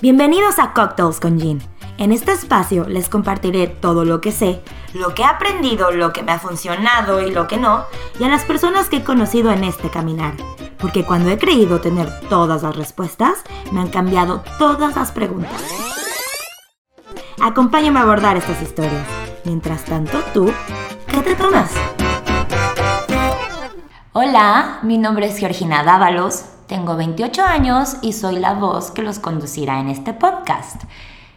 Bienvenidos a Cocktails con Jean. En este espacio les compartiré todo lo que sé, lo que he aprendido, lo que me ha funcionado y lo que no, y a las personas que he conocido en este caminar. Porque cuando he creído tener todas las respuestas, me han cambiado todas las preguntas. Acompáñame a abordar estas historias. Mientras tanto, tú, ¿qué te tomas? Hola, mi nombre es Georgina Dávalos, tengo 28 años y soy la voz que los conducirá en este podcast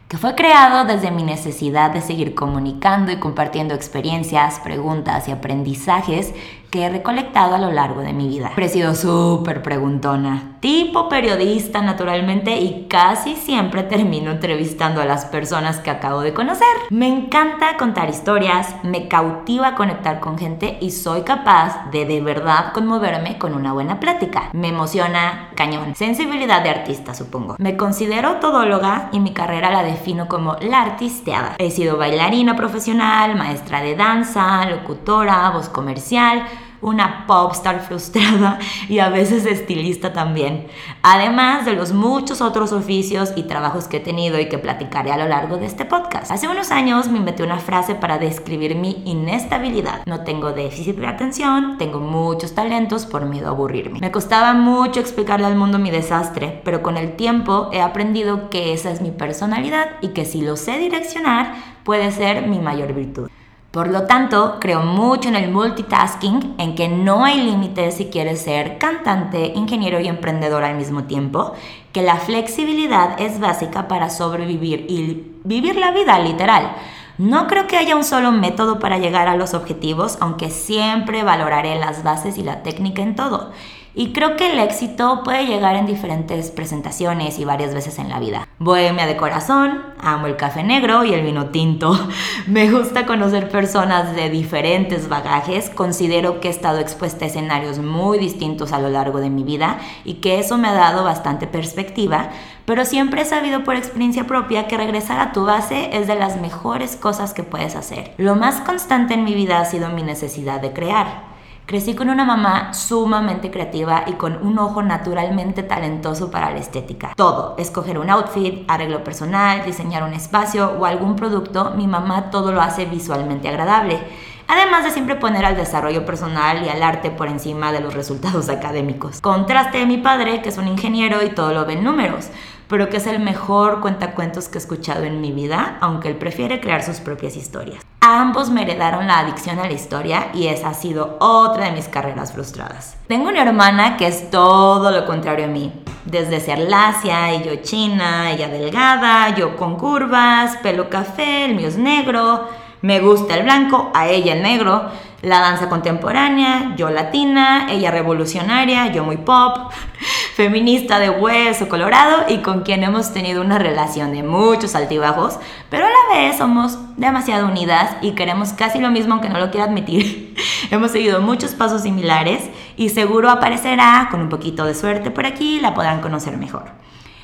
que fue creado desde mi necesidad de seguir comunicando y compartiendo experiencias, preguntas y aprendizajes que he recolectado a lo largo de mi vida. He sido súper preguntona, tipo periodista naturalmente y casi siempre termino entrevistando a las personas que acabo de conocer. Me encanta contar historias, me cautiva conectar con gente y soy capaz de de verdad conmoverme con una buena plática. Me emociona cañón. Sensibilidad de artista, supongo. Me considero todóloga y mi carrera la defino como la artisteada. He sido bailarina profesional, maestra de danza, locutora, voz comercial, una popstar frustrada y a veces estilista también, además de los muchos otros oficios y trabajos que he tenido y que platicaré a lo largo de este podcast. Hace unos años me inventé una frase para describir mi inestabilidad. No tengo déficit de atención, tengo muchos talentos por miedo a aburrirme. Me costaba mucho explicarle al mundo mi desastre, pero con el tiempo he aprendido que esa es mi personalidad y que si lo sé direccionar puede ser mi mayor virtud. Por lo tanto, creo mucho en el multitasking, en que no hay límites si quieres ser cantante, ingeniero y emprendedor al mismo tiempo, que la flexibilidad es básica para sobrevivir y vivir la vida literal. No creo que haya un solo método para llegar a los objetivos, aunque siempre valoraré las bases y la técnica en todo. Y creo que el éxito puede llegar en diferentes presentaciones y varias veces en la vida. Bohemia de corazón, amo el café negro y el vino tinto. Me gusta conocer personas de diferentes bagajes. Considero que he estado expuesta a escenarios muy distintos a lo largo de mi vida y que eso me ha dado bastante perspectiva. Pero siempre he sabido por experiencia propia que regresar a tu base es de las mejores cosas que puedes hacer. Lo más constante en mi vida ha sido mi necesidad de crear. Crecí con una mamá sumamente creativa y con un ojo naturalmente talentoso para la estética. Todo, escoger un outfit, arreglo personal, diseñar un espacio o algún producto, mi mamá todo lo hace visualmente agradable. Además de siempre poner al desarrollo personal y al arte por encima de los resultados académicos. Contraste de mi padre, que es un ingeniero y todo lo ve en números pero que es el mejor cuentacuentos que he escuchado en mi vida, aunque él prefiere crear sus propias historias. Ambos me heredaron la adicción a la historia y esa ha sido otra de mis carreras frustradas. Tengo una hermana que es todo lo contrario a mí. Desde ser lacia y yo china, ella delgada, yo con curvas, pelo café, el mío es negro, me gusta el blanco, a ella el negro, la danza contemporánea, yo latina, ella revolucionaria, yo muy pop feminista de hueso colorado y con quien hemos tenido una relación de muchos altibajos, pero a la vez somos demasiado unidas y queremos casi lo mismo aunque no lo quiera admitir. hemos seguido muchos pasos similares y seguro aparecerá con un poquito de suerte por aquí la podrán conocer mejor.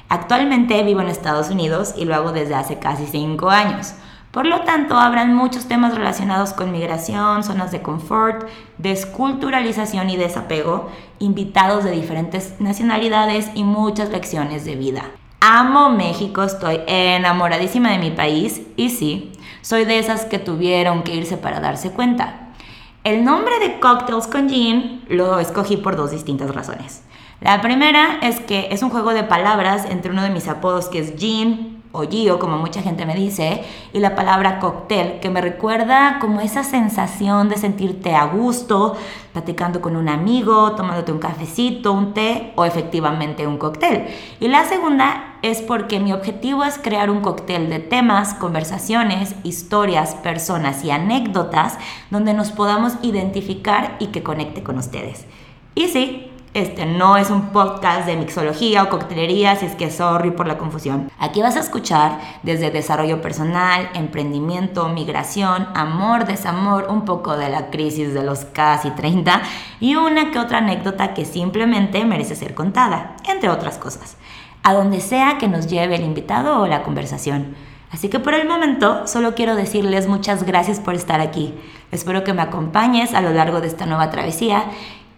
Actualmente vivo en Estados Unidos y lo hago desde hace casi 5 años. Por lo tanto, habrán muchos temas relacionados con migración, zonas de confort, desculturalización y desapego, invitados de diferentes nacionalidades y muchas lecciones de vida. Amo México, estoy enamoradísima de mi país y sí, soy de esas que tuvieron que irse para darse cuenta. El nombre de Cocktails con Gin lo escogí por dos distintas razones. La primera es que es un juego de palabras entre uno de mis apodos que es Gin o como mucha gente me dice, y la palabra cóctel, que me recuerda como esa sensación de sentirte a gusto, platicando con un amigo, tomándote un cafecito, un té o efectivamente un cóctel. Y la segunda es porque mi objetivo es crear un cóctel de temas, conversaciones, historias, personas y anécdotas donde nos podamos identificar y que conecte con ustedes. Y sí, este no es un podcast de mixología o coctelería, si es que sorry por la confusión. Aquí vas a escuchar desde desarrollo personal, emprendimiento, migración, amor, desamor, un poco de la crisis de los casi 30 y una que otra anécdota que simplemente merece ser contada, entre otras cosas. A donde sea que nos lleve el invitado o la conversación. Así que por el momento solo quiero decirles muchas gracias por estar aquí. Espero que me acompañes a lo largo de esta nueva travesía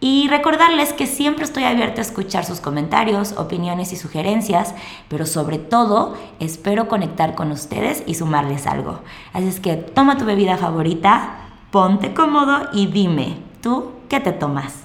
Y recordarles que siempre estoy abierta a escuchar sus comentarios, opiniones y sugerencias, pero sobre todo espero conectar con ustedes y sumarles algo. Así es que toma tu bebida favorita, ponte cómodo y dime, ¿tú qué te tomas?